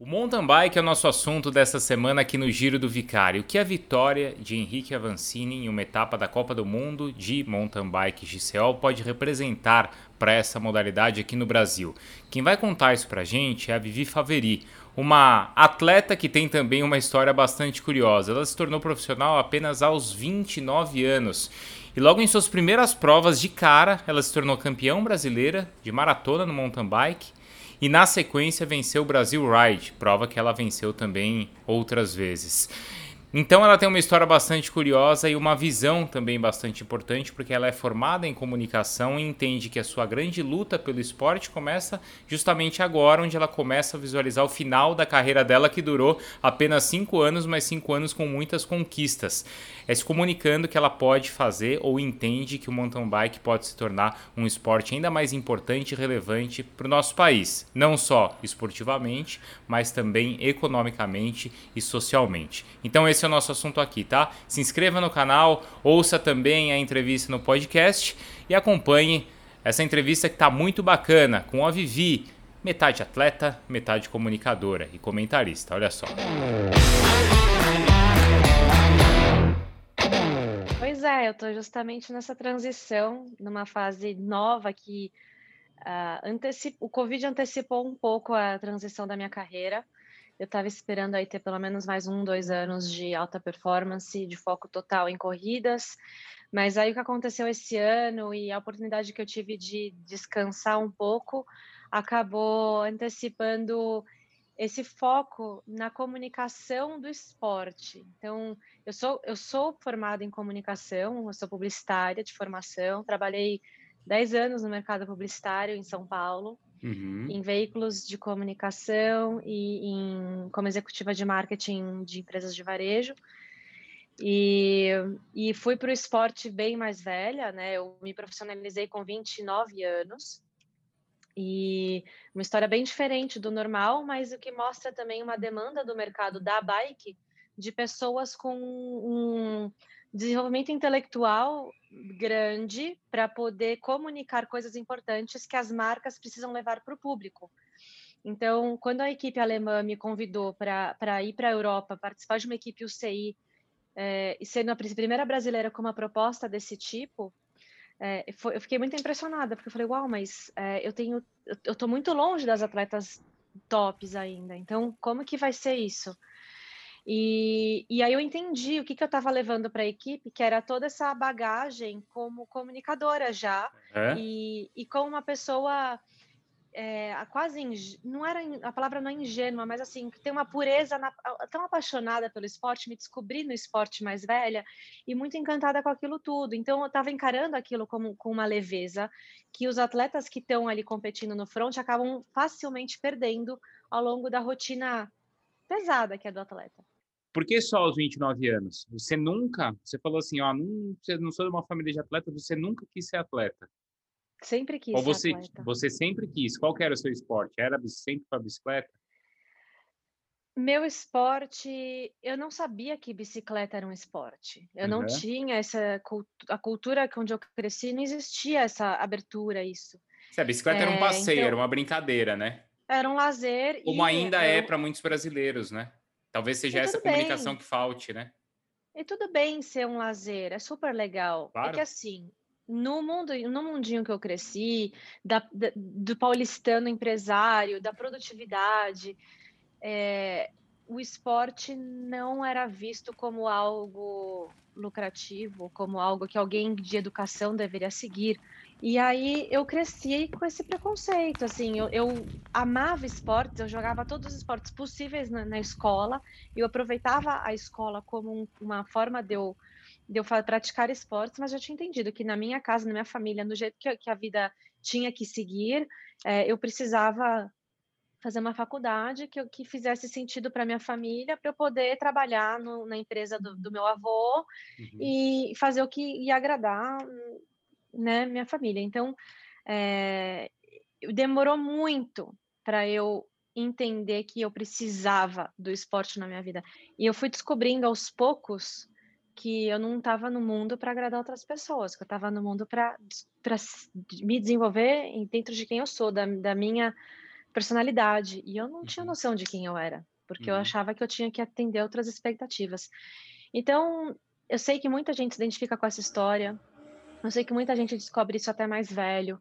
O mountain bike é o nosso assunto dessa semana aqui no Giro do Vicário, que é a vitória de Henrique Avancini em uma etapa da Copa do Mundo de mountain bike GCO pode representar para essa modalidade aqui no Brasil. Quem vai contar isso para a gente é a Vivi Faveri, uma atleta que tem também uma história bastante curiosa. Ela se tornou profissional apenas aos 29 anos. E logo em suas primeiras provas de cara, ela se tornou campeã brasileira de maratona no mountain bike e na sequência venceu o Brasil Ride, prova que ela venceu também outras vezes. Então ela tem uma história bastante curiosa e uma visão também bastante importante, porque ela é formada em comunicação e entende que a sua grande luta pelo esporte começa justamente agora, onde ela começa a visualizar o final da carreira dela, que durou apenas cinco anos, mas cinco anos com muitas conquistas. É se comunicando que ela pode fazer ou entende que o mountain bike pode se tornar um esporte ainda mais importante e relevante para o nosso país, não só esportivamente, mas também economicamente e socialmente. Então esse é o nosso assunto aqui, tá? Se inscreva no canal, ouça também a entrevista no podcast e acompanhe essa entrevista que está muito bacana com a Vivi, metade atleta, metade comunicadora e comentarista. Olha só. É, eu estou justamente nessa transição, numa fase nova que uh, o Covid antecipou um pouco a transição da minha carreira. Eu estava esperando aí ter pelo menos mais um, dois anos de alta performance, de foco total em corridas. Mas aí o que aconteceu esse ano e a oportunidade que eu tive de descansar um pouco acabou antecipando esse foco na comunicação do esporte. Então, eu sou, eu sou formada em comunicação, eu sou publicitária de formação, trabalhei 10 anos no mercado publicitário em São Paulo, uhum. em veículos de comunicação e em, como executiva de marketing de empresas de varejo. E, e fui para o esporte bem mais velha, né? Eu me profissionalizei com 29 anos. E uma história bem diferente do normal, mas o que mostra também uma demanda do mercado da bike de pessoas com um desenvolvimento intelectual grande para poder comunicar coisas importantes que as marcas precisam levar para o público. Então, quando a equipe alemã me convidou para ir para a Europa, participar de uma equipe UCI, é, e sendo a primeira brasileira com uma proposta desse tipo, é, foi, eu fiquei muito impressionada, porque eu falei, uau, mas é, eu tenho, eu estou muito longe das atletas tops ainda, então como que vai ser isso? E, e aí eu entendi o que, que eu estava levando para a equipe, que era toda essa bagagem como comunicadora já, é? e, e como uma pessoa é, quase não era a palavra não é ingênua, mas assim tem uma pureza na, tão apaixonada pelo esporte, me descobri no esporte mais velha e muito encantada com aquilo tudo. Então eu estava encarando aquilo como com uma leveza que os atletas que estão ali competindo no front acabam facilmente perdendo ao longo da rotina pesada que é do atleta. Por que só aos 29 anos? Você nunca, você falou assim, ó, não, você não sou de uma família de atletas, você nunca quis ser atleta. Sempre quis Ou você, atleta. Você sempre quis. Qual era o seu esporte? Era sempre para bicicleta? Meu esporte, eu não sabia que bicicleta era um esporte. Eu uhum. não tinha essa a cultura onde eu cresci, não existia essa abertura isso. Se a bicicleta é, era um passeio, então, era uma brincadeira, né? Era um lazer. Como ainda é para muitos brasileiros, né? Talvez seja essa comunicação bem. que falte, né? E tudo bem ser um lazer, é super legal. Claro. É que assim, no mundo, no mundinho que eu cresci, da, da, do paulistano empresário, da produtividade, é, o esporte não era visto como algo lucrativo, como algo que alguém de educação deveria seguir. E aí eu cresci com esse preconceito, assim, eu, eu amava esportes, eu jogava todos os esportes possíveis na, na escola, eu aproveitava a escola como um, uma forma de eu, de eu praticar esportes, mas eu tinha entendido que na minha casa, na minha família, no jeito que, que a vida tinha que seguir, é, eu precisava fazer uma faculdade que, que fizesse sentido para minha família, para eu poder trabalhar no, na empresa do, do meu avô uhum. e fazer o que ia agradar né, minha família. Então, é, demorou muito para eu entender que eu precisava do esporte na minha vida. E eu fui descobrindo aos poucos que eu não estava no mundo para agradar outras pessoas, que eu estava no mundo para me desenvolver dentro de quem eu sou, da, da minha personalidade. E eu não tinha uhum. noção de quem eu era, porque uhum. eu achava que eu tinha que atender outras expectativas. Então, eu sei que muita gente se identifica com essa história, eu sei que muita gente descobre isso até mais velho.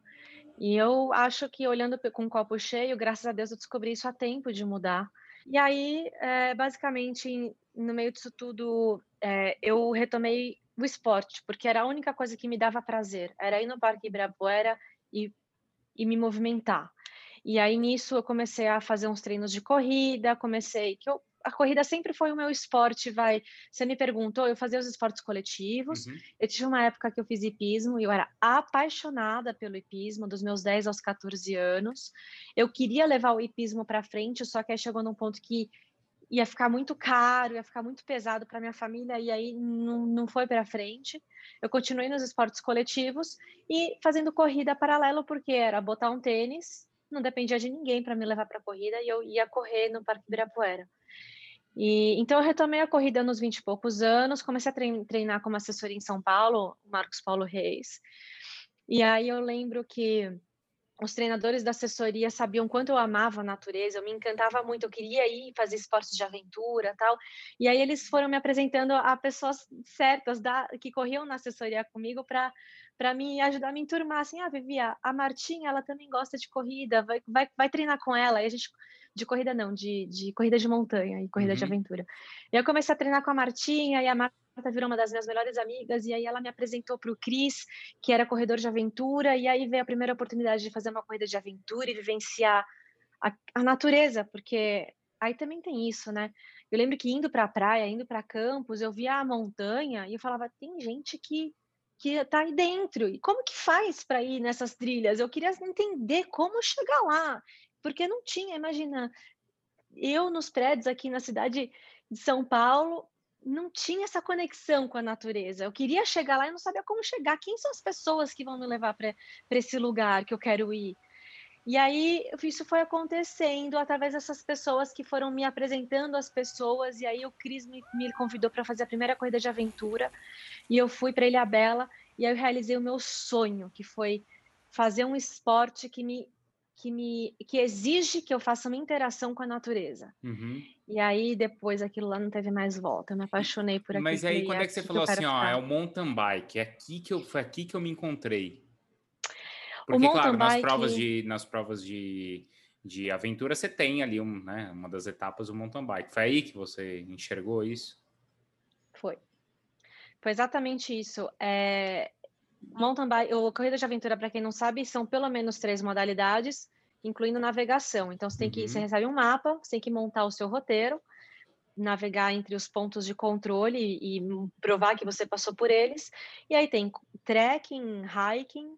E eu acho que olhando com um copo cheio, graças a Deus eu descobri isso a tempo de mudar. E aí, é, basicamente, no meio disso tudo, é, eu retomei o esporte, porque era a única coisa que me dava prazer, era ir no Parque Ibirapuera e, e me movimentar. E aí nisso eu comecei a fazer uns treinos de corrida, comecei que eu a corrida sempre foi o meu esporte, vai. Você me perguntou, eu fazia os esportes coletivos. Uhum. Eu tive uma época que eu fiz hipismo e eu era apaixonada pelo hipismo, dos meus 10 aos 14 anos. Eu queria levar o hipismo para frente, só que aí chegou num ponto que ia ficar muito caro, ia ficar muito pesado para minha família e aí não, não foi para frente. Eu continuei nos esportes coletivos e fazendo corrida paralelo porque era botar um tênis, não dependia de ninguém para me levar para corrida e eu ia correr no Parque Ibirapuera. E, então, eu retomei a corrida nos 20 e poucos anos, comecei a treinar como assessora em São Paulo, Marcos Paulo Reis. E aí eu lembro que os treinadores da assessoria sabiam quanto eu amava a natureza, eu me encantava muito, eu queria ir fazer esportes de aventura tal. E aí eles foram me apresentando a pessoas certas da, que corriam na assessoria comigo para para me ajudar a me enturmar, assim, ah, Vivi, a Martinha, ela também gosta de corrida, vai, vai, vai treinar com ela. E a gente de corrida não, de, de corrida de montanha e corrida uhum. de aventura. E eu comecei a treinar com a Martinha, e a Marta virou uma das minhas melhores amigas, e aí ela me apresentou para o Cris, que era corredor de aventura, e aí veio a primeira oportunidade de fazer uma corrida de aventura e vivenciar a, a natureza, porque aí também tem isso, né? Eu lembro que indo para a praia, indo para campos, eu via a montanha e eu falava, tem gente que que está aí dentro. E como que faz para ir nessas trilhas? Eu queria entender como chegar lá porque não tinha, imagina, eu nos prédios aqui na cidade de São Paulo, não tinha essa conexão com a natureza. Eu queria chegar lá e não sabia como chegar. Quem são as pessoas que vão me levar para esse lugar que eu quero ir? E aí isso foi acontecendo através dessas pessoas que foram me apresentando as pessoas. E aí o Cris me, me convidou para fazer a primeira corrida de aventura. E eu fui para Ilha Bela e aí eu realizei o meu sonho, que foi fazer um esporte que me que me que exige que eu faça uma interação com a natureza. Uhum. E aí depois aquilo lá não teve mais volta. Eu me apaixonei por aquilo. Mas aí quando é que você falou assim, ó, é o mountain bike, é aqui que eu foi aqui que eu me encontrei. Porque claro, nas provas de nas provas de, de aventura você tem ali um, né, uma das etapas do mountain bike. Foi aí que você enxergou isso? Foi. Foi exatamente isso. É, Mountain bike, ou corrida de aventura, para quem não sabe, são pelo menos três modalidades, incluindo navegação. Então você tem que, uhum. você recebe um mapa, você tem que montar o seu roteiro, navegar entre os pontos de controle e, e provar que você passou por eles. E aí tem trekking, hiking,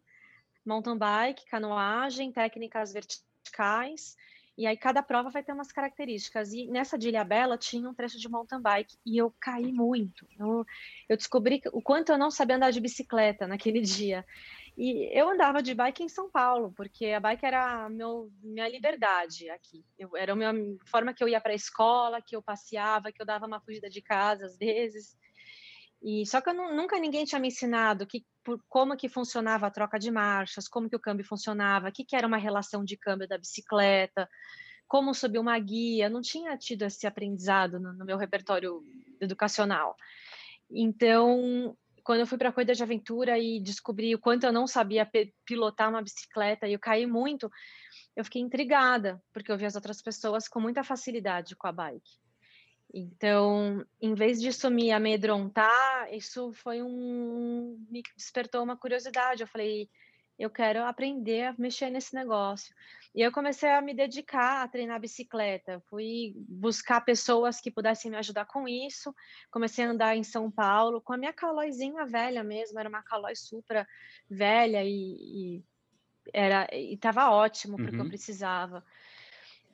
mountain bike, canoagem, técnicas verticais e aí cada prova vai ter umas características. E nessa de Ilhabela tinha um trecho de mountain bike e eu caí muito. Eu, eu descobri o quanto eu não sabia andar de bicicleta naquele dia. E eu andava de bike em São Paulo, porque a bike era meu, minha liberdade aqui. Eu, era a minha forma que eu ia para a escola, que eu passeava, que eu dava uma fugida de casa às vezes. E só que eu nunca ninguém tinha me ensinado que, por, como que funcionava a troca de marchas, como que o câmbio funcionava, o que, que era uma relação de câmbio da bicicleta, como subir uma guia. Não tinha tido esse aprendizado no, no meu repertório educacional. Então, quando eu fui para a corrida de aventura e descobri o quanto eu não sabia pilotar uma bicicleta e eu caí muito, eu fiquei intrigada, porque eu vi as outras pessoas com muita facilidade com a bike. Então, em vez disso me amedrontar, isso foi um. me despertou uma curiosidade. Eu falei, eu quero aprender a mexer nesse negócio. E eu comecei a me dedicar a treinar bicicleta. Fui buscar pessoas que pudessem me ajudar com isso. Comecei a andar em São Paulo com a minha calóizinha velha mesmo, era uma calói supra velha e, e era e estava ótimo porque uhum. eu precisava.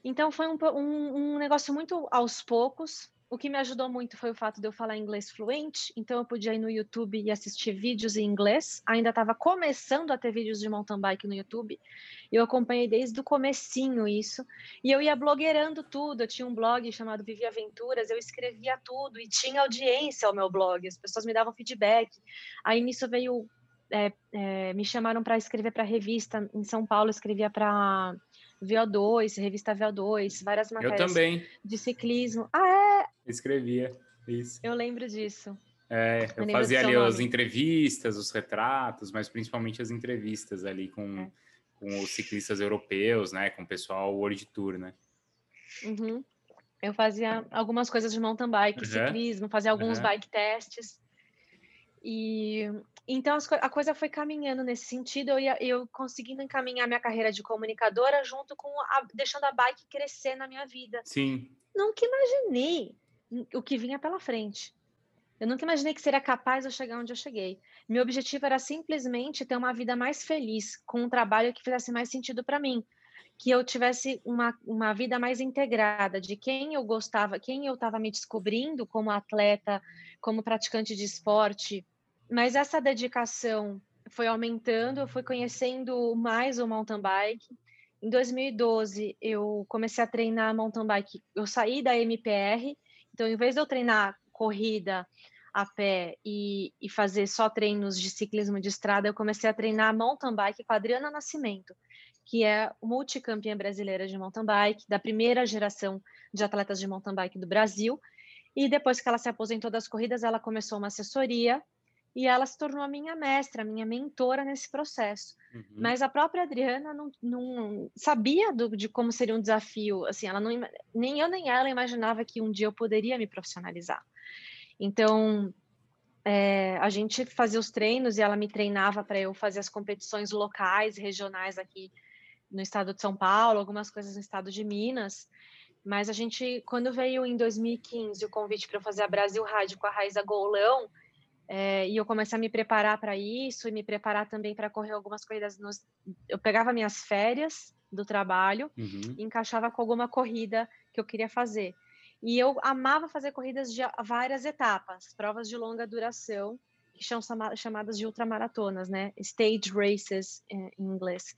Então foi um, um, um negócio muito aos poucos. O que me ajudou muito foi o fato de eu falar inglês fluente, então eu podia ir no YouTube e assistir vídeos em inglês. Ainda estava começando a ter vídeos de mountain bike no YouTube. Eu acompanhei desde o comecinho isso. E eu ia blogueirando tudo. Eu tinha um blog chamado Vivi Aventuras, eu escrevia tudo e tinha audiência ao meu blog. As pessoas me davam feedback. Aí nisso veio é, é, me chamaram para escrever para revista em São Paulo, escrevia para VO2, revista VO2, várias matérias Eu também. de ciclismo. Ah, é? Escrevia, isso. Eu lembro disso. É, eu fazia ali as entrevistas, os retratos, mas principalmente as entrevistas ali com, é. com os ciclistas europeus, né? Com o pessoal World Tour, né? Uhum. Eu fazia algumas coisas de mountain bike, uhum. ciclismo, fazia alguns uhum. bike testes. E então a coisa foi caminhando nesse sentido, eu, ia, eu conseguindo encaminhar minha carreira de comunicadora junto com a, deixando a bike crescer na minha vida. Sim. Nunca imaginei o que vinha pela frente. Eu nunca imaginei que seria capaz de chegar onde eu cheguei. Meu objetivo era simplesmente ter uma vida mais feliz, com um trabalho que fizesse mais sentido para mim, que eu tivesse uma, uma vida mais integrada de quem eu gostava, quem eu estava me descobrindo como atleta, como praticante de esporte. Mas essa dedicação foi aumentando, eu fui conhecendo mais o mountain bike. Em 2012, eu comecei a treinar mountain bike. Eu saí da MPR, então, em vez de eu treinar corrida a pé e, e, fazer só treinos de ciclismo de estrada, eu comecei a treinar mountain bike com a Adriana Nascimento, que é multicampeã brasileira de mountain bike, da primeira geração de atletas de mountain bike do Brasil. E depois que ela se aposentou das corridas, ela começou uma assessoria e ela se tornou a minha mestra, a minha mentora nesse processo. Uhum. Mas a própria Adriana não, não sabia do, de como seria um desafio, assim, ela não, nem eu nem ela imaginava que um dia eu poderia me profissionalizar. Então, é, a gente fazia os treinos e ela me treinava para eu fazer as competições locais, regionais aqui no estado de São Paulo, algumas coisas no estado de Minas. Mas a gente, quando veio em 2015 o convite para eu fazer a Brasil Rádio com a Raiza Golão, é, e eu comecei a me preparar para isso e me preparar também para correr algumas corridas. Nos... Eu pegava minhas férias do trabalho uhum. e encaixava com alguma corrida que eu queria fazer. E eu amava fazer corridas de várias etapas, provas de longa duração, que são chamadas de ultramaratonas, né? Stage races é, em inglês.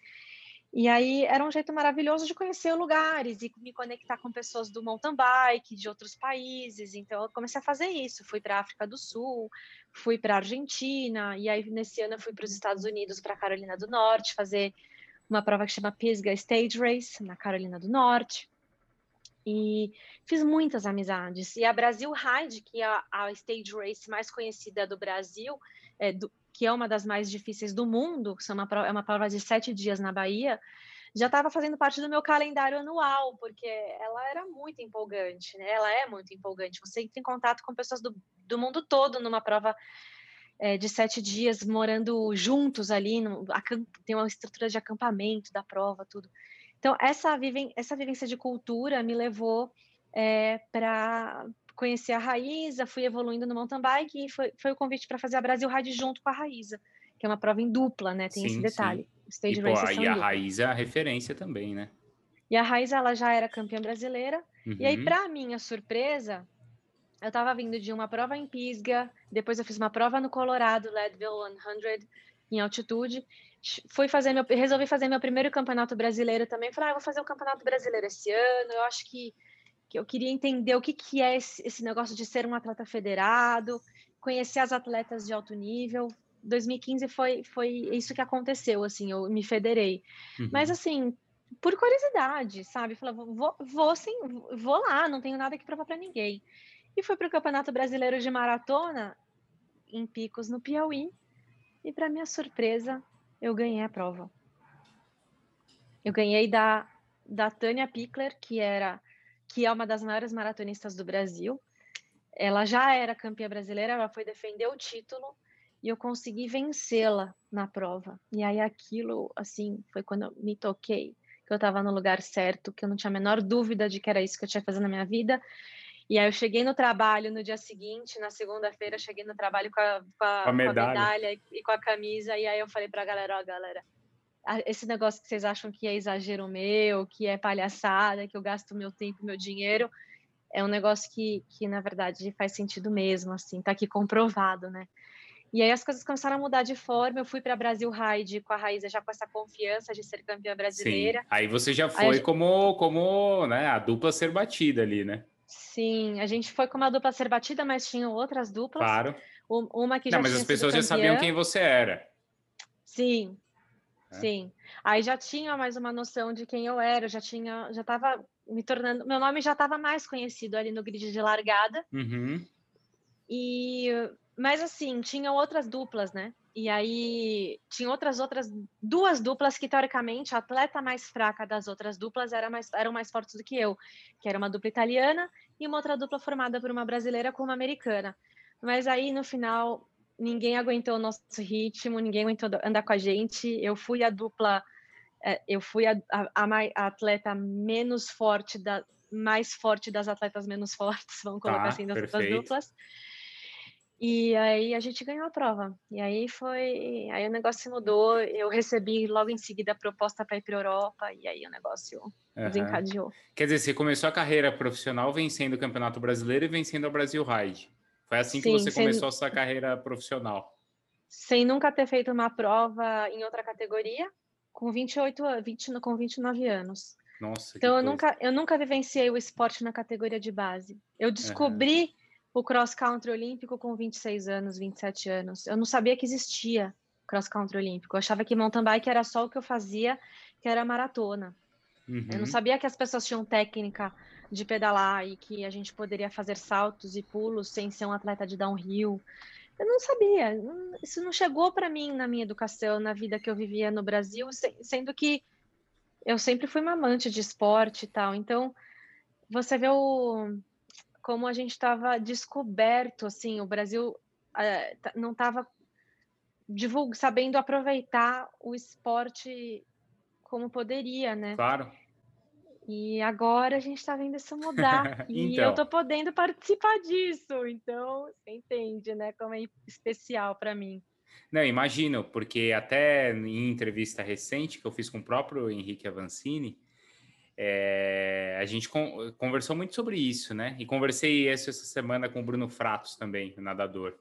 E aí era um jeito maravilhoso de conhecer lugares e me conectar com pessoas do mountain bike, de outros países. Então eu comecei a fazer isso. Fui para a África do Sul, fui para a Argentina, e aí nesse ano eu fui para os Estados Unidos, para a Carolina do Norte, fazer uma prova que chama Pisgah Stage Race, na Carolina do Norte e fiz muitas amizades. E a Brasil Ride, que é a, a stage race mais conhecida do Brasil, é, do, que é uma das mais difíceis do mundo, que é uma, prova de sete dias na Bahia, já estava fazendo parte do meu calendário anual, porque ela era muito empolgante, né? Ela é muito empolgante. Você entra em contato com pessoas do, do mundo todo numa prova é, de sete dias, morando juntos ali, no, tem uma estrutura de acampamento da prova, tudo. Então, essa, viven essa vivência de cultura me levou é, para conhecer a Raíza, fui evoluindo no mountain bike e foi, foi o convite para fazer a Brasil Ride junto com a Raíza, que é uma prova em dupla, né? Tem sim, esse detalhe. Stage e, pô, e a Raíza é a referência também, né? E a Raíza, ela já era campeã brasileira. Uhum. E aí, uhum. para minha surpresa, eu estava vindo de uma prova em Pisga, depois eu fiz uma prova no Colorado, Leadville 100, em altitude, fui fazer meu, resolvi fazer meu primeiro campeonato brasileiro também. Falei, ah, vou fazer o campeonato brasileiro esse ano. Eu acho que, que eu queria entender o que, que é esse, negócio de ser um atleta federado, conhecer as atletas de alto nível. 2015 foi, foi isso que aconteceu, assim, eu me federei. Uhum. Mas, assim, por curiosidade, sabe? Falei, vou, vou, sim, vou lá, não tenho nada que provar para ninguém. E fui para o Campeonato Brasileiro de Maratona em Picos, no Piauí. E, para minha surpresa, eu ganhei a prova. Eu ganhei da, da Tânia Pickler, que era que é uma das maiores maratonistas do Brasil. Ela já era campeã brasileira, ela foi defender o título e eu consegui vencê-la na prova. E aí aquilo, assim, foi quando eu me toquei, que eu estava no lugar certo, que eu não tinha a menor dúvida de que era isso que eu tinha que fazer na minha vida. E aí eu cheguei no trabalho no dia seguinte, na segunda-feira, cheguei no trabalho com a, com a, com a, medalha. com a medalha. e com a camisa, e aí eu falei para a galera, ó, galera, esse negócio que vocês acham que é exagero meu, que é palhaçada, que eu gasto meu tempo, meu dinheiro, é um negócio que, que na verdade faz sentido mesmo, assim, tá aqui comprovado, né? E aí as coisas começaram a mudar de forma. Eu fui para Brasil Ride com a Raíza já com essa confiança de ser campeã brasileira. Sim. Aí você já foi aí, como, como né, a dupla ser batida ali, né? Sim, a gente foi com uma dupla ser batida, mas tinham outras duplas. Claro. Uma que já Não, mas as pessoas já sabiam quem você era. Sim. Né? Sim. Aí já tinha mais uma noção de quem eu era, já tinha, já estava me tornando, meu nome já estava mais conhecido ali no grid de largada. Uhum. E, mas assim, tinham outras duplas, né? E aí tinha outras outras duas duplas que teoricamente a atleta mais fraca das outras duplas era mais, eram mais fortes do que eu, que era uma dupla italiana e uma outra dupla formada por uma brasileira com uma americana. Mas aí no final ninguém aguentou o nosso ritmo, ninguém aguentou andar com a gente. Eu fui a dupla, é, eu fui a, a, a atleta menos forte da mais forte das atletas menos fortes, vamos colocar tá, assim, das outras duplas. E aí a gente ganhou a prova. E aí foi, aí o negócio mudou. Eu recebi logo em seguida a proposta para ir para a Europa e aí o negócio uhum. desencadeou. Quer dizer, você começou a carreira profissional vencendo o Campeonato Brasileiro e vencendo o Brasil Ride. Foi assim Sim, que você sem... começou a sua carreira profissional. Sem nunca ter feito uma prova em outra categoria, com 28, 20, com 29 anos. Nossa, então eu nunca, eu nunca vivenciei o esporte na categoria de base. Eu descobri uhum o cross country olímpico com 26 anos, 27 anos. Eu não sabia que existia cross country olímpico. Eu achava que mountain bike era só o que eu fazia, que era maratona. Uhum. Eu não uhum. sabia que as pessoas tinham técnica de pedalar e que a gente poderia fazer saltos e pulos sem ser um atleta de downhill. Eu não sabia. Isso não chegou para mim na minha educação, na vida que eu vivia no Brasil, sendo que eu sempre fui uma amante de esporte e tal. Então, você vê o, como a gente estava descoberto, assim, o Brasil uh, não estava sabendo aproveitar o esporte como poderia, né? Claro. E agora a gente está vendo isso mudar. então. E eu estou podendo participar disso. Então, você entende, né? Como é especial para mim. Não, imagino, porque até em entrevista recente que eu fiz com o próprio Henrique Avancini, é, a gente con conversou muito sobre isso, né? E conversei essa semana com o Bruno Fratos também, o nadador.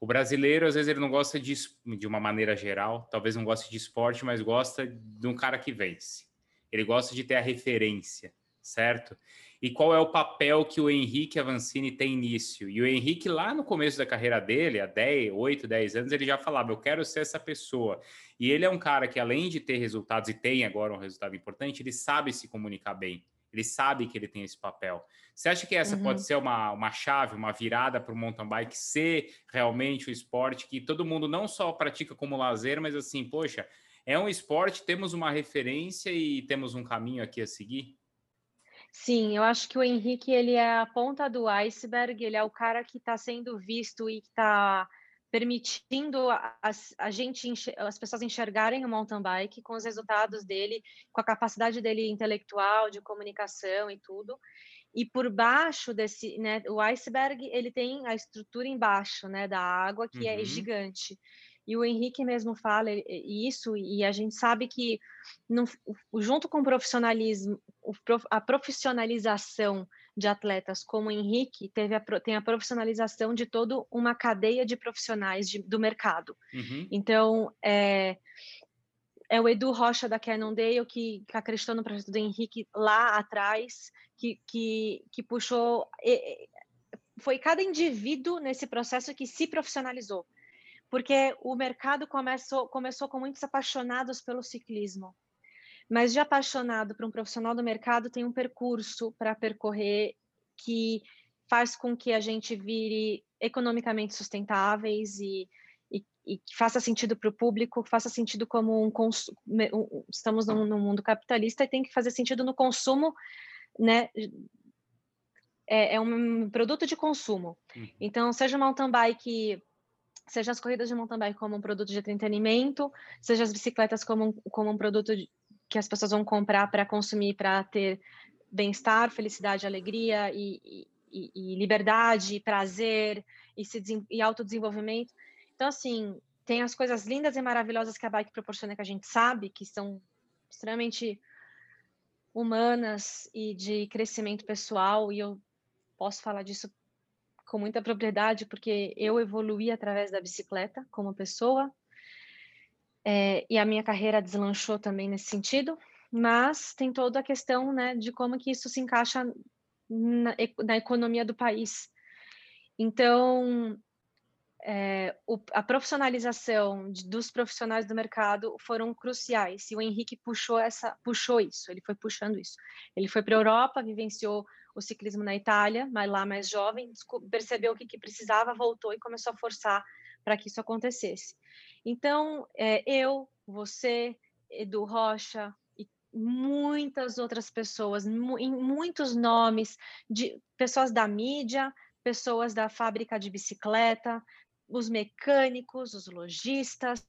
O brasileiro, às vezes, ele não gosta de, de uma maneira geral, talvez não goste de esporte, mas gosta de um cara que vence. Ele gosta de ter a referência, certo? e qual é o papel que o Henrique Avancini tem nisso. E o Henrique, lá no começo da carreira dele, há 10, 8, 10 anos, ele já falava: Eu quero ser essa pessoa. E ele é um cara que, além de ter resultados, e tem agora um resultado importante, ele sabe se comunicar bem. Ele sabe que ele tem esse papel. Você acha que essa uhum. pode ser uma, uma chave, uma virada para o mountain bike ser realmente o esporte que todo mundo não só pratica como lazer, mas assim, poxa, é um esporte, temos uma referência e temos um caminho aqui a seguir? Sim, eu acho que o Henrique ele é a ponta do iceberg, ele é o cara que está sendo visto e que está permitindo a, a, gente, as pessoas enxergarem o mountain bike com os resultados dele, com a capacidade dele intelectual, de comunicação e tudo. E por baixo desse, né, o iceberg, ele tem a estrutura embaixo, né, da água, que é uhum. é gigante. E o Henrique mesmo fala isso, e a gente sabe que, no, junto com o profissionalismo, a profissionalização de atletas como o Henrique, teve a, tem a profissionalização de toda uma cadeia de profissionais de, do mercado. Uhum. Então, é, é o Edu Rocha da Cannondale que, que acreditou no projeto do Henrique lá atrás, que, que, que puxou. Foi cada indivíduo nesse processo que se profissionalizou porque o mercado começou, começou com muitos apaixonados pelo ciclismo. Mas de apaixonado para um profissional do mercado tem um percurso para percorrer que faz com que a gente vire economicamente sustentáveis e, e, e faça sentido para o público, faça sentido como um consumo. Estamos num, num, mundo capitalista e tem que fazer sentido no consumo, né? É, é um produto de consumo. Uhum. Então, seja uma mountain bike seja as corridas de mountain bike como um produto de entretenimento, seja as bicicletas como um, como um produto de, que as pessoas vão comprar para consumir, para ter bem-estar, felicidade, alegria e, e, e, liberdade, prazer e, se, e autodesenvolvimento. Então, assim, tem as coisas lindas e maravilhosas que a bike proporciona que a gente sabe, que são extremamente humanas e de crescimento pessoal, e eu posso falar disso com muita propriedade, porque eu evoluí através da bicicleta como pessoa, é, e a minha carreira deslanchou também nesse sentido, mas tem toda a questão né, de como que isso se encaixa na, na economia do país. Então, é, o, a profissionalização de, dos profissionais do mercado foram cruciais. E o Henrique puxou essa, puxou isso. Ele foi puxando isso. Ele foi para a Europa, vivenciou o ciclismo na Itália, mas lá mais jovem, percebeu o que, que precisava, voltou e começou a forçar para que isso acontecesse. Então, é, eu, você, Edu Rocha e muitas outras pessoas, em muitos nomes de pessoas da mídia, pessoas da fábrica de bicicleta, os mecânicos, os lojistas,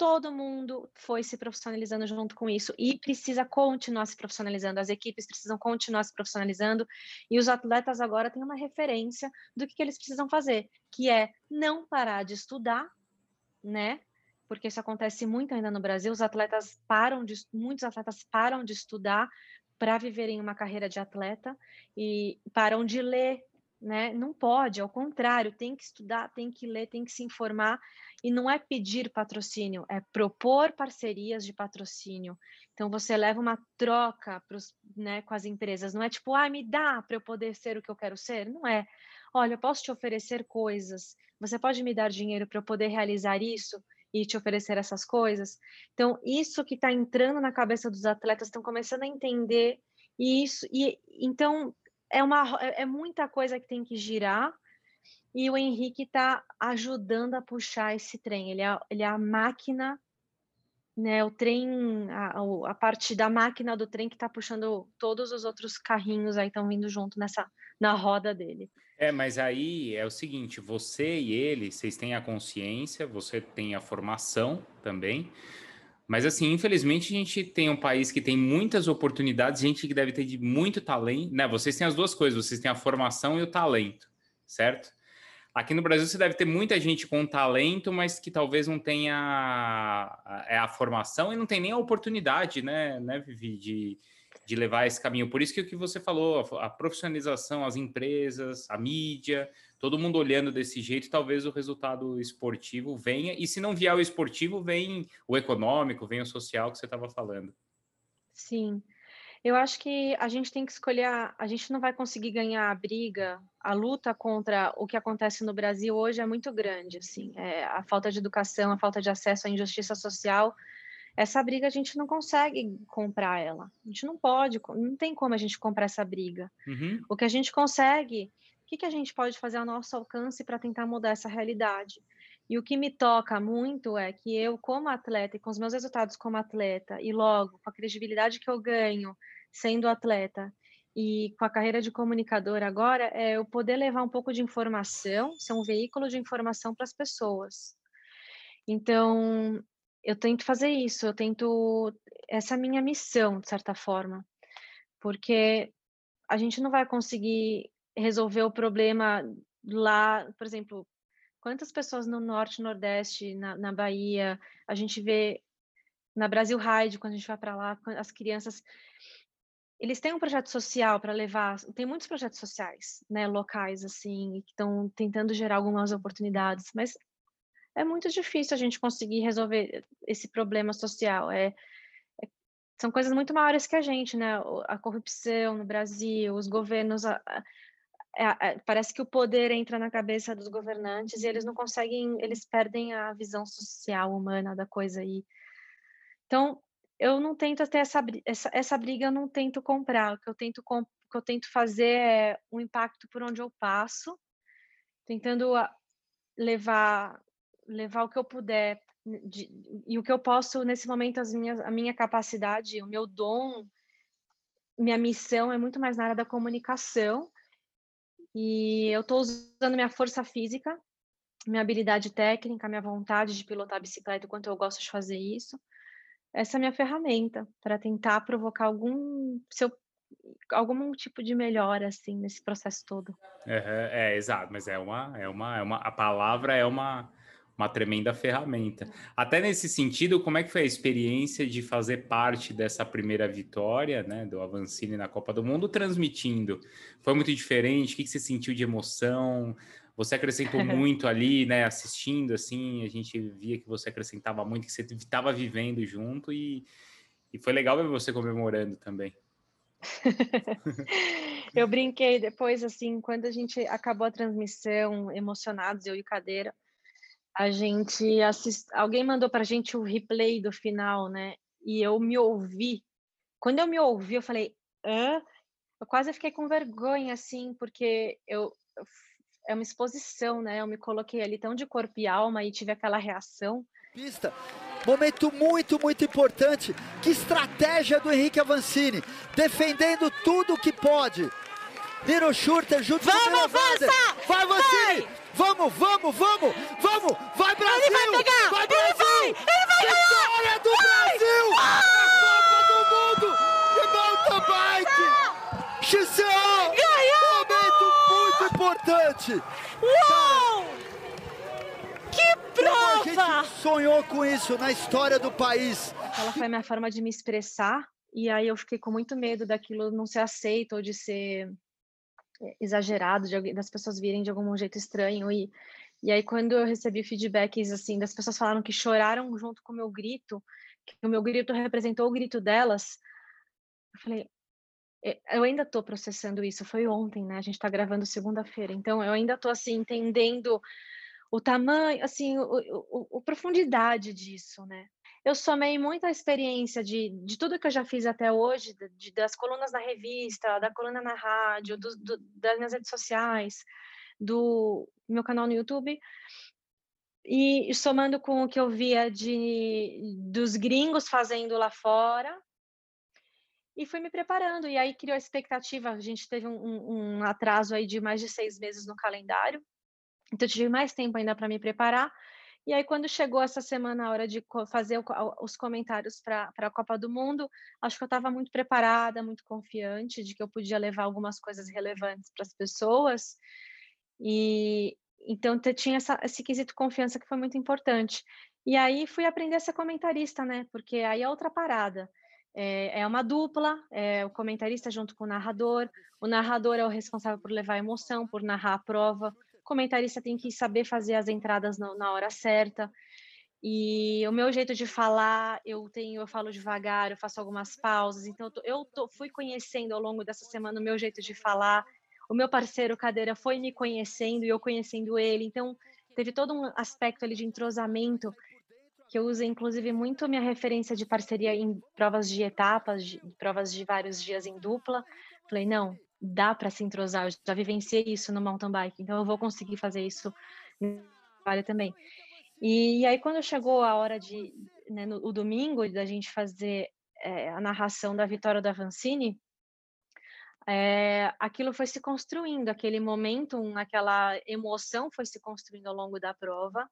todo mundo foi se profissionalizando junto com isso e precisa continuar se profissionalizando. As equipes precisam continuar se profissionalizando e os atletas agora têm uma referência do que, que eles precisam fazer, que é não parar de estudar, né? Porque isso acontece muito ainda no Brasil. Os atletas param de, muitos atletas param de estudar para viverem uma carreira de atleta e param de ler né? Não pode, ao contrário, tem que estudar, tem que ler, tem que se informar e não é pedir patrocínio, é propor parcerias de patrocínio. Então você leva uma troca pros, né, com as empresas, não é tipo, ah, me dá para eu poder ser o que eu quero ser, não é. Olha, eu posso te oferecer coisas, você pode me dar dinheiro para eu poder realizar isso e te oferecer essas coisas. Então isso que está entrando na cabeça dos atletas estão começando a entender e isso e então é, uma, é, é muita coisa que tem que girar e o Henrique está ajudando a puxar esse trem. Ele é, ele é a máquina, né? O trem, a, a parte da máquina do trem que está puxando todos os outros carrinhos aí estão vindo junto nessa na roda dele. É, mas aí é o seguinte: você e ele, vocês têm a consciência, você tem a formação também. Mas assim, infelizmente a gente tem um país que tem muitas oportunidades, gente que deve ter de muito talento, né? Vocês têm as duas coisas, vocês têm a formação e o talento, certo? Aqui no Brasil você deve ter muita gente com talento, mas que talvez não tenha a, a, a formação e não tem nem a oportunidade, né, né Vivi, de, de levar esse caminho. Por isso que o que você falou, a, a profissionalização, as empresas, a mídia, todo mundo olhando desse jeito, talvez o resultado esportivo venha. E se não vier o esportivo, vem o econômico, vem o social que você estava falando. Sim. Eu acho que a gente tem que escolher. A gente não vai conseguir ganhar a briga, a luta contra o que acontece no Brasil hoje é muito grande. Assim, é, a falta de educação, a falta de acesso à injustiça social. Essa briga a gente não consegue comprar ela. A gente não pode, não tem como a gente comprar essa briga. Uhum. O que a gente consegue que, que a gente pode fazer ao nosso alcance para tentar mudar essa realidade? E o que me toca muito é que eu, como atleta, e com os meus resultados como atleta, e logo com a credibilidade que eu ganho sendo atleta, e com a carreira de comunicador agora, é eu poder levar um pouco de informação, ser um veículo de informação para as pessoas. Então, eu tento fazer isso, eu tento. Essa é a minha missão, de certa forma, porque a gente não vai conseguir resolver o problema lá, por exemplo, quantas pessoas no norte, nordeste, na, na Bahia, a gente vê na Brasil Ride, quando a gente vai para lá, as crianças, eles têm um projeto social para levar, tem muitos projetos sociais, né, locais, assim, que estão tentando gerar algumas oportunidades, mas é muito difícil a gente conseguir resolver esse problema social, é, é são coisas muito maiores que a gente, né, a corrupção no Brasil, os governos, a, a, é, é, parece que o poder entra na cabeça dos governantes e eles não conseguem, eles perdem a visão social humana da coisa aí. Então, eu não tento ter essa, essa, essa briga, eu não tento comprar. O que eu tento, que eu tento fazer é um impacto por onde eu passo, tentando levar levar o que eu puder de, e o que eu posso nesse momento as minhas a minha capacidade, o meu dom, minha missão é muito mais na área da comunicação e eu estou usando minha força física, minha habilidade técnica, minha vontade de pilotar a bicicleta, o quanto eu gosto de fazer isso. Essa minha ferramenta para tentar provocar algum seu algum tipo de melhora assim nesse processo todo. É, é, exato, mas é uma, é uma, é uma, a palavra é uma uma tremenda ferramenta. Até nesse sentido, como é que foi a experiência de fazer parte dessa primeira vitória, né, do Avancini na Copa do Mundo, transmitindo? Foi muito diferente? O que você sentiu de emoção? Você acrescentou muito ali, né, assistindo, assim, a gente via que você acrescentava muito, que você estava vivendo junto e, e foi legal ver você comemorando também. eu brinquei depois, assim, quando a gente acabou a transmissão, emocionados, eu e Cadeira, a gente assist... alguém mandou para a gente o replay do final, né? E eu me ouvi. Quando eu me ouvi, eu falei, hã? Eu quase fiquei com vergonha, assim, porque eu é uma exposição, né? Eu me coloquei ali tão de corpo e alma e tive aquela reação. Pista. Momento muito, muito importante. Que estratégia do Henrique Avancini, defendendo tudo que pode. Niro Schurter junto vamos, com o Avança! Vai, Avancini! Vai! Vamos, vamos, vamos! Vamos! Vai, Brasil! Ele vai pegar! Vai, Brasil! Ele vai! Ele vai Vitória do vai! Brasil! Vai! Copa do Mundo de mountain bike! XCO! Ganhou! Momento muito importante! Uou! Que prova! A gente sonhou com isso na história do país. Ela foi a minha forma de me expressar e aí eu fiquei com muito medo daquilo não ser aceito ou de ser é, exagerado, de, das pessoas virem de algum jeito estranho e e aí quando eu recebi feedbacks assim das pessoas falaram que choraram junto com o meu grito, que o meu grito representou o grito delas, eu falei, eu ainda estou processando isso. Foi ontem, né? A gente está gravando segunda-feira, então eu ainda estou assim entendendo o tamanho, assim, o, o, o, profundidade disso, né? Eu somei muita experiência de, de tudo que eu já fiz até hoje, de, das colunas na revista, da coluna na rádio, do, do, das minhas redes sociais, do meu canal no YouTube, e somando com o que eu via de, dos gringos fazendo lá fora, e fui me preparando, e aí criou a expectativa, a gente teve um, um atraso aí de mais de seis meses no calendário, então, tive mais tempo ainda para me preparar. E aí, quando chegou essa semana a hora de fazer os comentários para a Copa do Mundo, acho que eu estava muito preparada, muito confiante de que eu podia levar algumas coisas relevantes para as pessoas. E então tinha essa, esse quesito confiança que foi muito importante. E aí fui aprender a ser comentarista, né? Porque aí é outra parada. É, é uma dupla, é o comentarista junto com o narrador. O narrador é o responsável por levar a emoção, por narrar a prova comentarista tem que saber fazer as entradas na, na hora certa. E o meu jeito de falar, eu tenho, eu falo devagar, eu faço algumas pausas. Então, eu, tô, eu tô, fui conhecendo ao longo dessa semana o meu jeito de falar. O meu parceiro Cadeira foi me conhecendo e eu conhecendo ele. Então, teve todo um aspecto ali de entrosamento que eu uso, inclusive, muito minha referência de parceria em provas de etapas, de, provas de vários dias em dupla. Falei, não, dá para se entrosar. Eu já vivenciei isso no mountain bike, então eu vou conseguir fazer isso no trabalho também. E, e, aí quando chegou a hora de, né, no, o domingo da gente fazer é, a narração da vitória da Vancini, é, aquilo foi se construindo, aquele momento, aquela emoção foi se construindo ao longo da prova.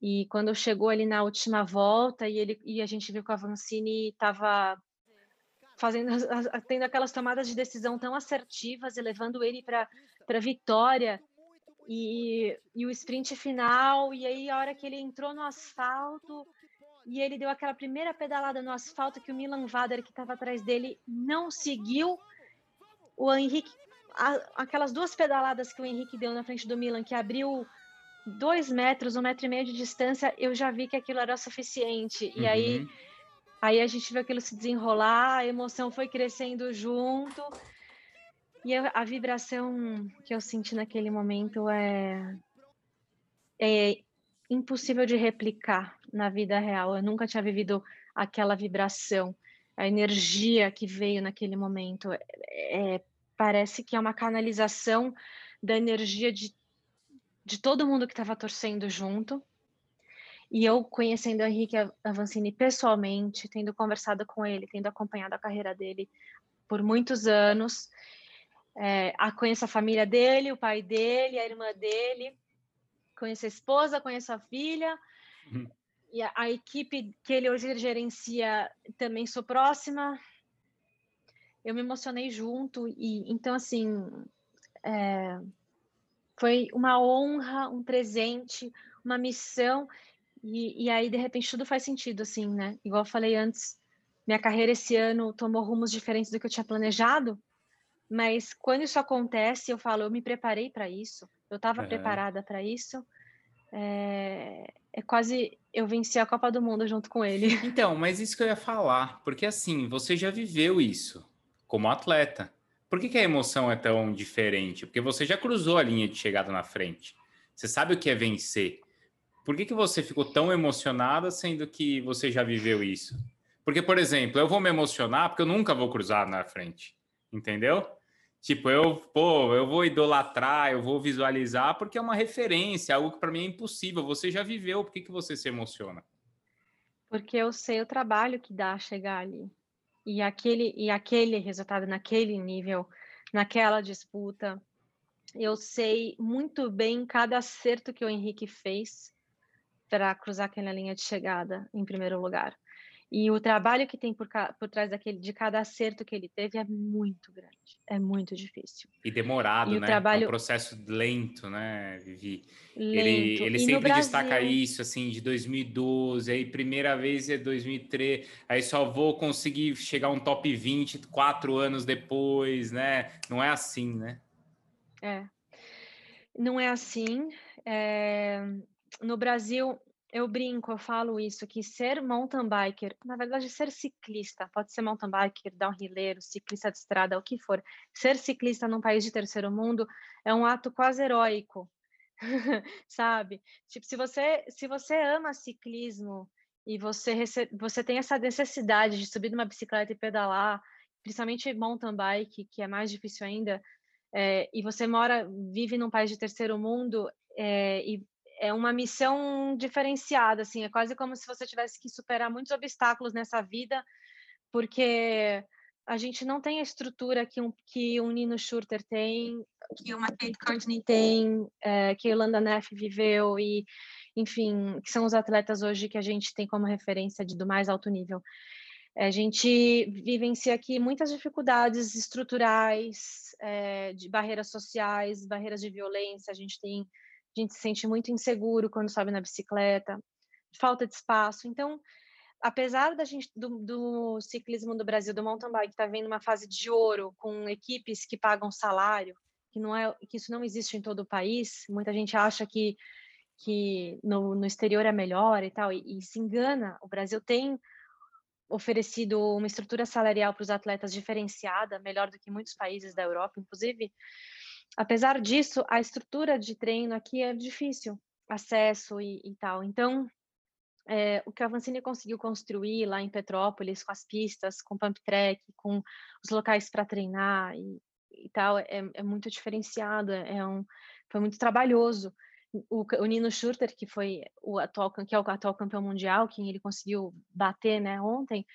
E quando chegou ali na última volta e ele e a gente viu que a Vancini estava fazendo tendo aquelas tomadas de decisão tão assertivas e levando ele para para vitória e, e o sprint final e aí a hora que ele entrou no asfalto e ele deu aquela primeira pedalada no asfalto que o Milan Vader que estava atrás dele não seguiu o Henrique a, aquelas duas pedaladas que o Henrique deu na frente do Milan que abriu dois metros um metro e meio de distância eu já vi que aquilo era suficiente e aí uhum. Aí a gente viu aquilo se desenrolar, a emoção foi crescendo junto. E a, a vibração que eu senti naquele momento é, é impossível de replicar na vida real. Eu nunca tinha vivido aquela vibração, a energia que veio naquele momento. É, é, parece que é uma canalização da energia de, de todo mundo que estava torcendo junto. E eu conhecendo o Henrique Avancini pessoalmente, tendo conversado com ele, tendo acompanhado a carreira dele por muitos anos, é, a, conheço a família dele, o pai dele, a irmã dele, conheço a esposa, conheço a filha, uhum. e a, a, equipe que ele hoje gerencia também sou próxima. Eu me emocionei junto, e então, assim, é, foi uma honra, um presente, uma missão e, e aí, de repente, tudo faz sentido, assim, né? Igual eu falei antes, minha carreira esse ano tomou rumos diferentes do que eu tinha planejado, mas quando isso acontece, eu falo, eu me preparei para isso, eu estava uhum. preparada para isso. É... é, quase eu venci a Copa do Mundo junto com ele. Então, mas isso que eu ia falar, porque assim, você já viveu isso como atleta. Por que, que a emoção é tão diferente? Porque você já cruzou a linha de chegada na frente. Você sabe o que é vencer. Por que, que você ficou tão emocionada sendo que você já viveu isso? Porque, por exemplo, eu vou me emocionar porque eu nunca vou cruzar na frente. Entendeu? Tipo, eu, pô, eu vou idolatrar, eu vou visualizar porque é uma referência, algo que para mim é impossível. Você já viveu, por que, que você se emociona? Porque eu sei o trabalho que dá chegar ali. E aquele, e aquele resultado naquele nível, naquela disputa, eu sei muito bem cada acerto que o Henrique fez para cruzar aquela linha de chegada em primeiro lugar. E o trabalho que tem por, por trás daquele, de cada acerto que ele teve é muito grande, é muito difícil. E demorado, e né? Trabalho... É um processo lento, né, Vivi? Lento. Ele, ele sempre Brasil... destaca isso, assim, de 2012, aí primeira vez é 2003, aí só vou conseguir chegar um top 20 quatro anos depois, né? Não é assim, né? É. Não é assim. É... No Brasil, eu brinco, eu falo isso, que ser mountain biker, na verdade, ser ciclista, pode ser mountain biker, downhilleiro, ciclista de estrada, o que for, ser ciclista num país de terceiro mundo é um ato quase heróico, sabe? Tipo, se você, se você ama ciclismo e você, você tem essa necessidade de subir numa bicicleta e pedalar, principalmente mountain bike, que é mais difícil ainda, é, e você mora, vive num país de terceiro mundo é, e é uma missão diferenciada, assim, é quase como se você tivesse que superar muitos obstáculos nessa vida, porque a gente não tem a estrutura que um, que um Nino Schurter tem, que uma Kate Courtney tem, é, que a Yolanda Neff viveu e, enfim, que são os atletas hoje que a gente tem como referência de, do mais alto nível. A gente vivencia aqui muitas dificuldades estruturais, é, de barreiras sociais, barreiras de violência, a gente tem gente se sente muito inseguro quando sobe na bicicleta, falta de espaço. Então, apesar da gente do, do ciclismo do Brasil, do mountain bike, estar tá vendo uma fase de ouro com equipes que pagam salário, que não é que isso não existe em todo o país. Muita gente acha que que no, no exterior é melhor e tal, e, e se engana. O Brasil tem oferecido uma estrutura salarial para os atletas diferenciada, melhor do que muitos países da Europa, inclusive apesar disso, a estrutura de treino aqui é difícil, acesso e, e tal. Então, é, o que a Avancini conseguiu construir lá em Petrópolis, com as pistas, com o pump track, com os locais para treinar e, e tal, é, é, muito diferenciado, é, é um, foi muito trabalhoso. O, o, Nino Schurter, que foi o atual, que é o atual campeão mundial, quem ele conseguiu bater, né, ontem,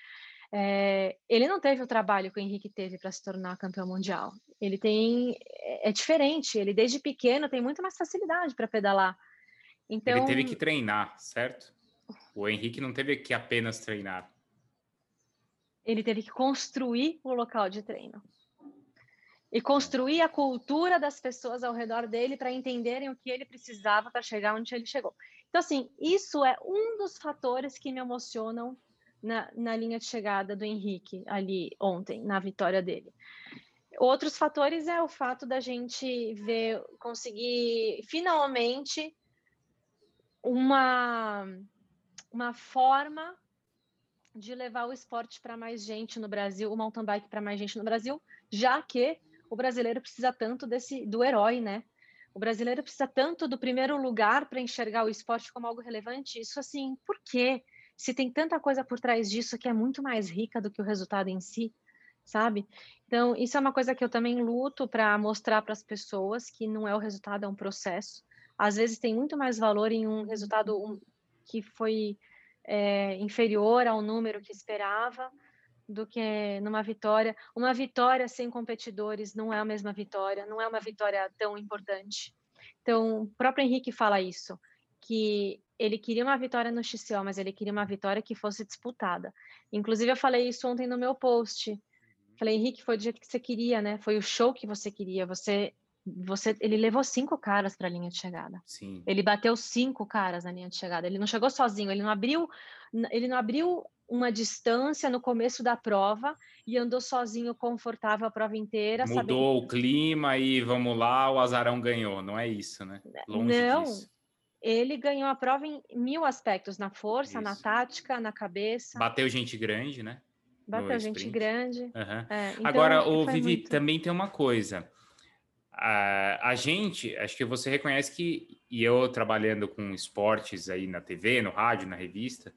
é, ele não teve o trabalho que o Henrique teve para se tornar campeão mundial. Ele tem é, é diferente. Ele desde pequeno tem muito mais facilidade para pedalar. Então ele teve que treinar, certo? O Henrique não teve que apenas treinar. Ele teve que construir o local de treino e construir a cultura das pessoas ao redor dele para entenderem o que ele precisava para chegar onde ele chegou. Então, assim, isso é um dos fatores que me emocionam na, na linha de chegada do Henrique ali ontem, na vitória dele. Outros fatores é o fato da gente ver, conseguir finalmente uma, uma forma de levar o esporte para mais gente no Brasil, o mountain bike para mais gente no Brasil, já que o brasileiro precisa tanto desse do herói, né? O brasileiro precisa tanto do primeiro lugar para enxergar o esporte como algo relevante. Isso assim, por quê? se tem tanta coisa por trás disso que é muito mais rica do que o resultado em si, sabe? Então, isso é uma coisa que eu também luto para mostrar para as pessoas que não é o resultado, é um processo. Às vezes tem muito mais valor em um resultado que foi é, inferior ao número que esperava do que numa vitória. Uma vitória sem competidores não é a mesma vitória, não é uma vitória tão importante. Então, o próprio Henrique fala isso, que ele queria uma vitória no XCO, mas ele queria uma vitória que fosse disputada. Inclusive, eu falei isso ontem no meu post. Falei, Henrique, foi do jeito que você queria, né? Foi o show que você queria. Você, você, ele levou cinco caras para a linha de chegada. Sim. Ele bateu cinco caras na linha de chegada. Ele não chegou sozinho. Ele não abriu, ele não abriu uma distância no começo da prova e andou sozinho, confortável a prova inteira. Mudou sabendo... o clima e vamos lá, o azarão ganhou. Não é isso, né? Longe não. Disso ele ganhou a prova em mil aspectos, na força, Isso. na tática, na cabeça. Bateu gente grande, né? Bateu gente grande. Uhum. É, então, Agora, o Vivi, muito... também tem uma coisa. A, a gente, acho que você reconhece que, e eu trabalhando com esportes aí na TV, no rádio, na revista,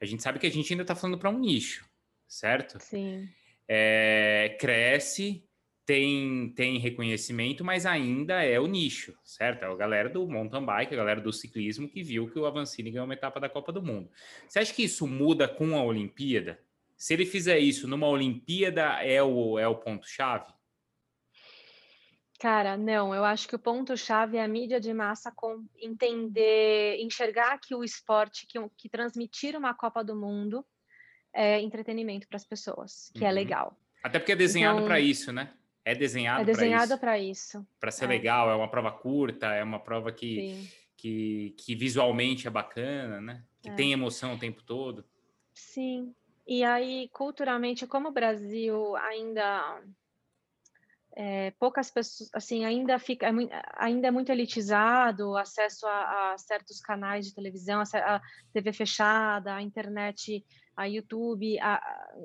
a gente sabe que a gente ainda está falando para um nicho, certo? Sim. É, cresce, tem, tem reconhecimento, mas ainda é o nicho, certo? É a galera do mountain bike, a galera do ciclismo que viu que o Avancini ganhou uma etapa da Copa do Mundo. Você acha que isso muda com a Olimpíada? Se ele fizer isso numa Olimpíada, é o, é o ponto-chave? Cara, não, eu acho que o ponto-chave é a mídia de massa com entender, enxergar que o esporte, que, que transmitir uma Copa do Mundo é entretenimento para as pessoas, que é uhum. é legal. Até porque é desenhado então, para isso, né? É desenhado, é desenhado para isso. Para ser é. legal, é uma prova curta, é uma prova que, que, que, visualmente é bacana, né? Que é. tem emoção o tempo todo. Sim. E aí, culturalmente, como o Brasil ainda é, poucas pessoas, assim, ainda fica, é ainda é muito elitizado, o acesso a, a, certos canais de televisão, a, a, TV fechada, a internet, a YouTube, a,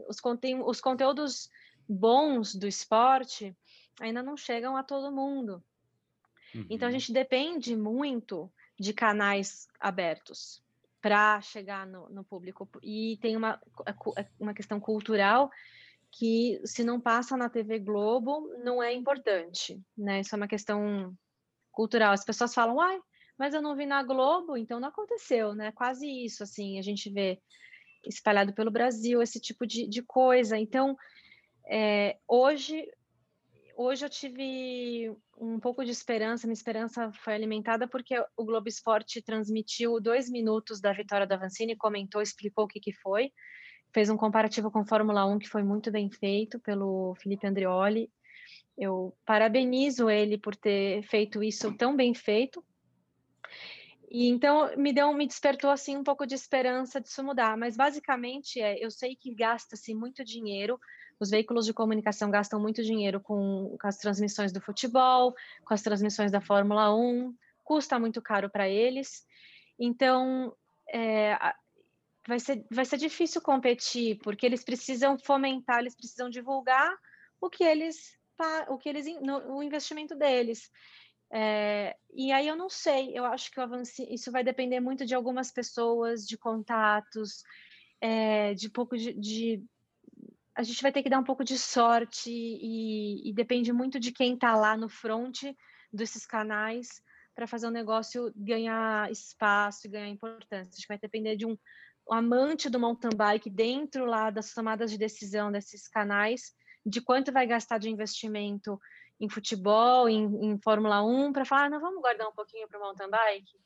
os, os conteúdos bons do esporte ainda não chegam a todo mundo. Uhum. Então a uhum. gente depende muito de canais abertos para chegar no, no, público. E tem uma, uma questão cultural que se não passa na TV Globo não é importante, né? Isso é uma questão cultural. As pessoas falam, ai, mas eu não vi na Globo, então não aconteceu, né? Quase isso, assim, a gente vê espalhado pelo Brasil esse tipo de, de coisa. Então, é, hoje, hoje eu tive um pouco de esperança, minha esperança foi alimentada porque o Globo Esporte transmitiu dois minutos da vitória da Vancini, comentou, explicou o que, que foi, fez um comparativo com Fórmula 1 que foi muito bem feito pelo Felipe Andrioli. Eu parabenizo ele por ter feito isso tão bem feito. E então me deu, me despertou assim um pouco de esperança disso mudar, mas basicamente é, eu sei que gasta-se muito dinheiro os veículos de comunicação gastam muito dinheiro com, com as transmissões do futebol, com as transmissões da Fórmula 1, custa muito caro para eles. Então, é, vai, ser, vai ser difícil competir, porque eles precisam fomentar, eles precisam divulgar o que eles, o que eles, o investimento deles. É, e aí eu não sei, eu acho que avance, isso vai depender muito de algumas pessoas, de contatos, é, de pouco de, de, a gente vai ter que dar um pouco de sorte e, e depende muito de quem está lá no front desses canais para fazer o negócio ganhar espaço e ganhar importância. A gente vai depender de um, um amante do mountain bike dentro lá das tomadas de decisão desses canais, de quanto vai gastar de investimento em futebol, em, em Fórmula 1, para falar, ah, não, vamos guardar um pouquinho para o mountain bike,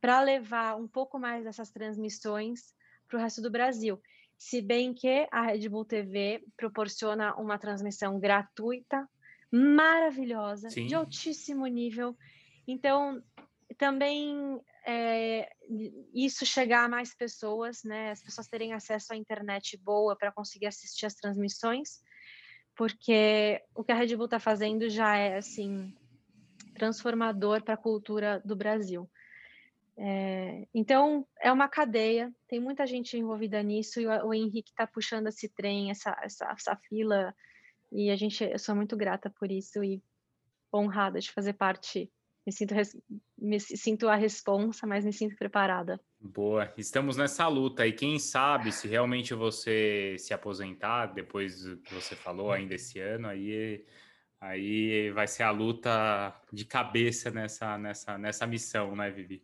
para levar um pouco mais dessas transmissões para o resto do Brasil. Se bem que a Red Bull TV proporciona uma transmissão gratuita, maravilhosa, Sim. de altíssimo nível. Então, também é, isso chegar a mais pessoas, né? As pessoas terem acesso à internet boa para conseguir assistir as transmissões, porque o que a Red Bull está fazendo já é assim transformador para a cultura do Brasil. É, então, é uma cadeia, tem muita gente envolvida nisso, e o, o Henrique está puxando esse trem, essa, essa, essa, fila, e a gente, eu sou muito grata por isso e honrada de fazer parte. Me sinto, me sinto a responsa, mas me sinto preparada. Boa, estamos nessa luta e quem sabe se realmente você se aposentar depois do que você falou ainda esse ano, aí aí vai ser a luta de cabeça nessa nessa nessa missão, né, Vivi?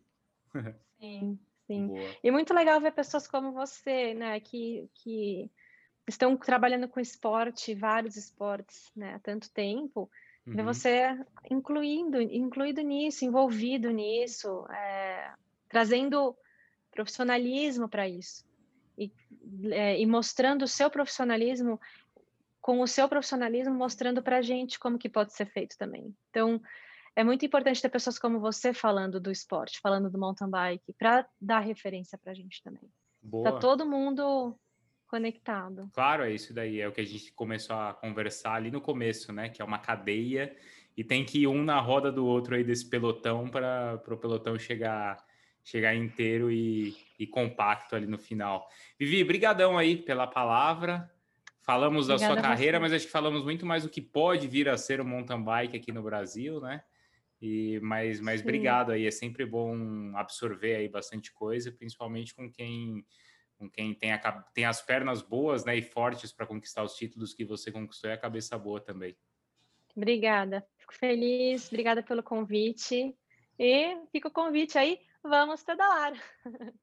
Sim, sim. Boa. E muito legal ver pessoas como você, né, que, que estão trabalhando com esporte, vários esportes, né, há tanto tempo, uhum. ver você incluindo, incluído nisso, envolvido nisso, é, trazendo profissionalismo para isso. E, é, e mostrando o seu profissionalismo, com o seu profissionalismo, mostrando para a gente como que pode ser feito também. Então, é muito importante ter pessoas como você falando do esporte, falando do mountain bike, para dar referência para a gente também. Tá Boa. Tá todo mundo conectado. Claro, é isso daí. É o que a gente começou a conversar ali no começo, né? Que é uma cadeia e tem que ir um na roda do outro aí desse pelotão para o pelotão chegar chegar inteiro e, e compacto ali no final. Vivi, brigadão aí pela palavra. Falamos da Obrigada sua carreira, mas acho que falamos muito mais do que pode vir a ser o mountain bike aqui no Brasil, né? E, mas, mas obrigado aí, é sempre bom absorver aí bastante coisa, principalmente com quem com quem tem, a, tem as pernas boas né, e fortes para conquistar os títulos que você conquistou e a cabeça boa também. Obrigada, fico feliz, obrigada pelo convite. E fica o convite aí, vamos pedalar!